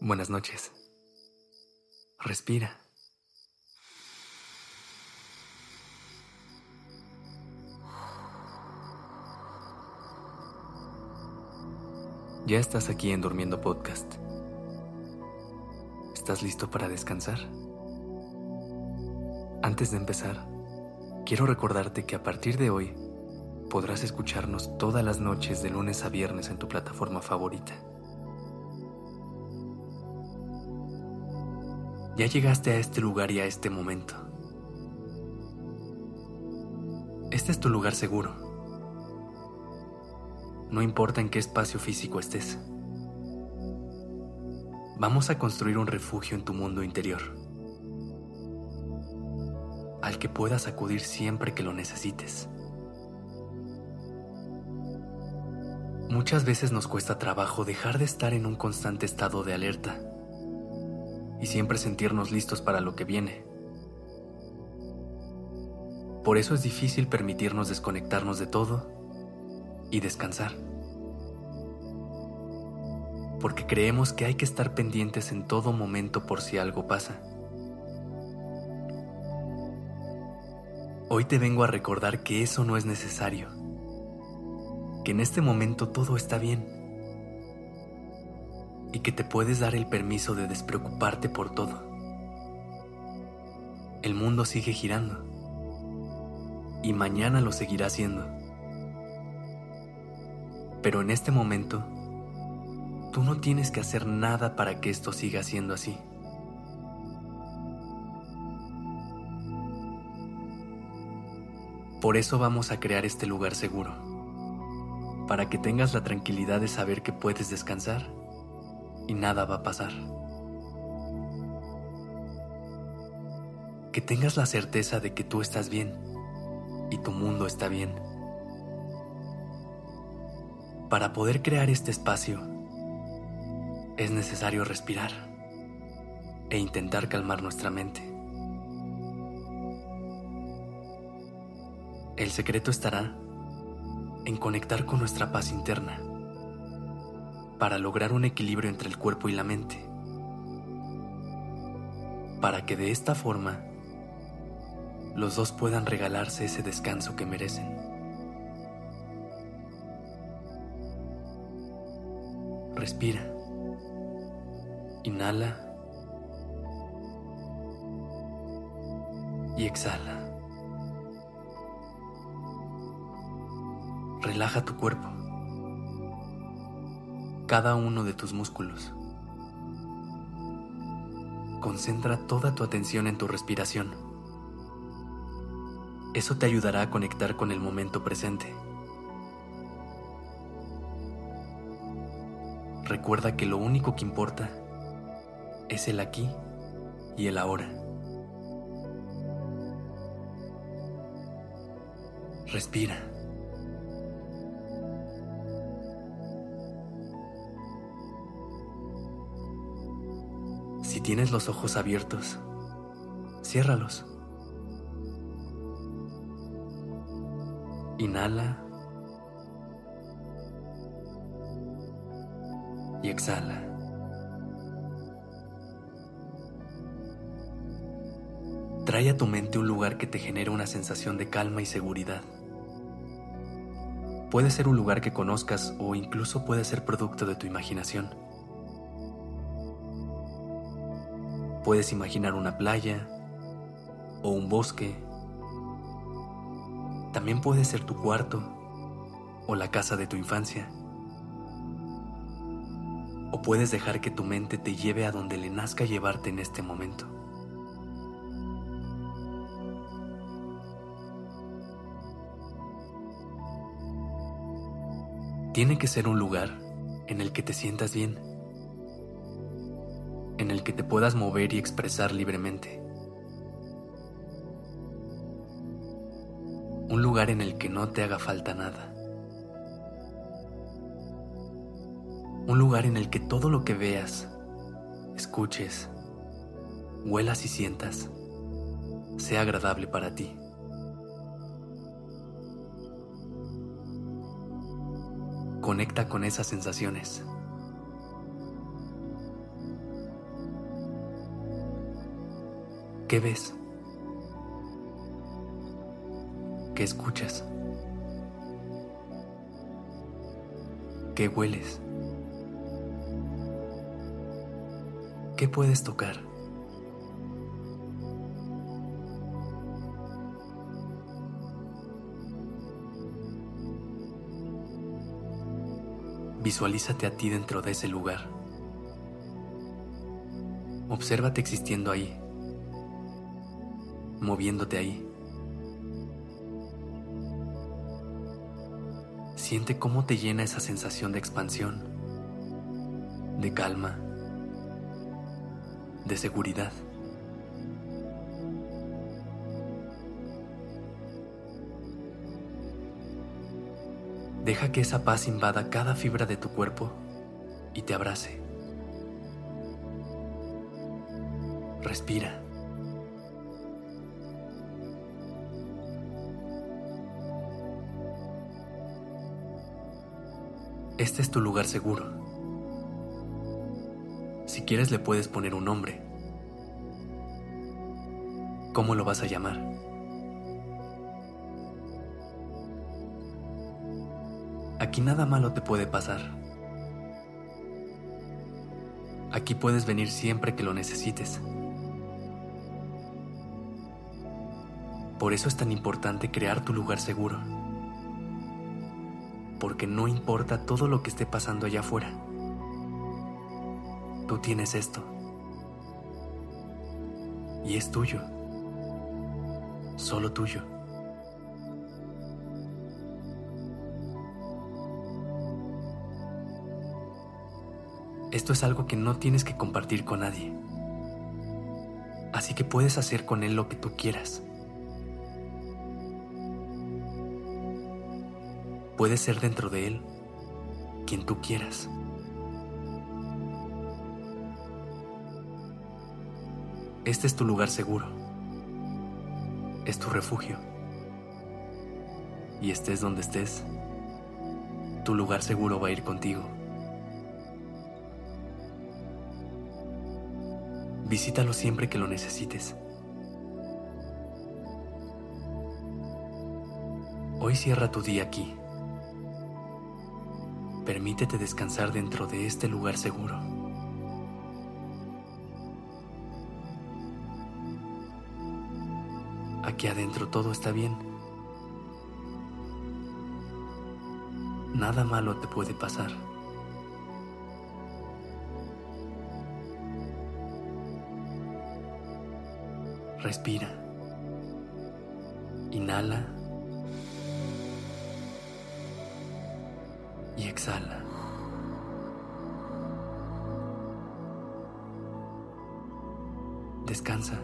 Buenas noches. Respira. Ya estás aquí en Durmiendo Podcast. ¿Estás listo para descansar? Antes de empezar, quiero recordarte que a partir de hoy podrás escucharnos todas las noches de lunes a viernes en tu plataforma favorita. Ya llegaste a este lugar y a este momento. Este es tu lugar seguro. No importa en qué espacio físico estés. Vamos a construir un refugio en tu mundo interior, al que puedas acudir siempre que lo necesites. Muchas veces nos cuesta trabajo dejar de estar en un constante estado de alerta y siempre sentirnos listos para lo que viene. Por eso es difícil permitirnos desconectarnos de todo y descansar. Porque creemos que hay que estar pendientes en todo momento por si algo pasa. Hoy te vengo a recordar que eso no es necesario, que en este momento todo está bien y que te puedes dar el permiso de despreocuparte por todo. El mundo sigue girando y mañana lo seguirá haciendo. Pero en este momento, tú no tienes que hacer nada para que esto siga siendo así. Por eso vamos a crear este lugar seguro, para que tengas la tranquilidad de saber que puedes descansar y nada va a pasar. Que tengas la certeza de que tú estás bien y tu mundo está bien. Para poder crear este espacio, es necesario respirar e intentar calmar nuestra mente. El secreto estará en conectar con nuestra paz interna para lograr un equilibrio entre el cuerpo y la mente, para que de esta forma los dos puedan regalarse ese descanso que merecen. Respira. Inhala. Y exhala. Relaja tu cuerpo cada uno de tus músculos. Concentra toda tu atención en tu respiración. Eso te ayudará a conectar con el momento presente. Recuerda que lo único que importa es el aquí y el ahora. Respira. Tienes los ojos abiertos, ciérralos. Inhala y exhala. Trae a tu mente un lugar que te genere una sensación de calma y seguridad. Puede ser un lugar que conozcas o incluso puede ser producto de tu imaginación. Puedes imaginar una playa o un bosque. También puede ser tu cuarto o la casa de tu infancia. O puedes dejar que tu mente te lleve a donde le nazca llevarte en este momento. Tiene que ser un lugar en el que te sientas bien en el que te puedas mover y expresar libremente. Un lugar en el que no te haga falta nada. Un lugar en el que todo lo que veas, escuches, huelas y sientas sea agradable para ti. Conecta con esas sensaciones. ¿Qué ves? ¿Qué escuchas? ¿Qué hueles? ¿Qué puedes tocar? Visualízate a ti dentro de ese lugar. Obsérvate existiendo ahí, moviéndote ahí. Siente cómo te llena esa sensación de expansión, de calma, de seguridad. Deja que esa paz invada cada fibra de tu cuerpo y te abrace. Respira. Este es tu lugar seguro. Si quieres le puedes poner un nombre. ¿Cómo lo vas a llamar? Aquí nada malo te puede pasar. Aquí puedes venir siempre que lo necesites. Por eso es tan importante crear tu lugar seguro porque no importa todo lo que esté pasando allá afuera. Tú tienes esto. Y es tuyo. Solo tuyo. Esto es algo que no tienes que compartir con nadie. Así que puedes hacer con él lo que tú quieras. Puedes ser dentro de Él quien tú quieras. Este es tu lugar seguro. Es tu refugio. Y estés donde estés, tu lugar seguro va a ir contigo. Visítalo siempre que lo necesites. Hoy cierra tu día aquí. Permítete descansar dentro de este lugar seguro. Aquí adentro todo está bien. Nada malo te puede pasar. Respira. Inhala. Descansa.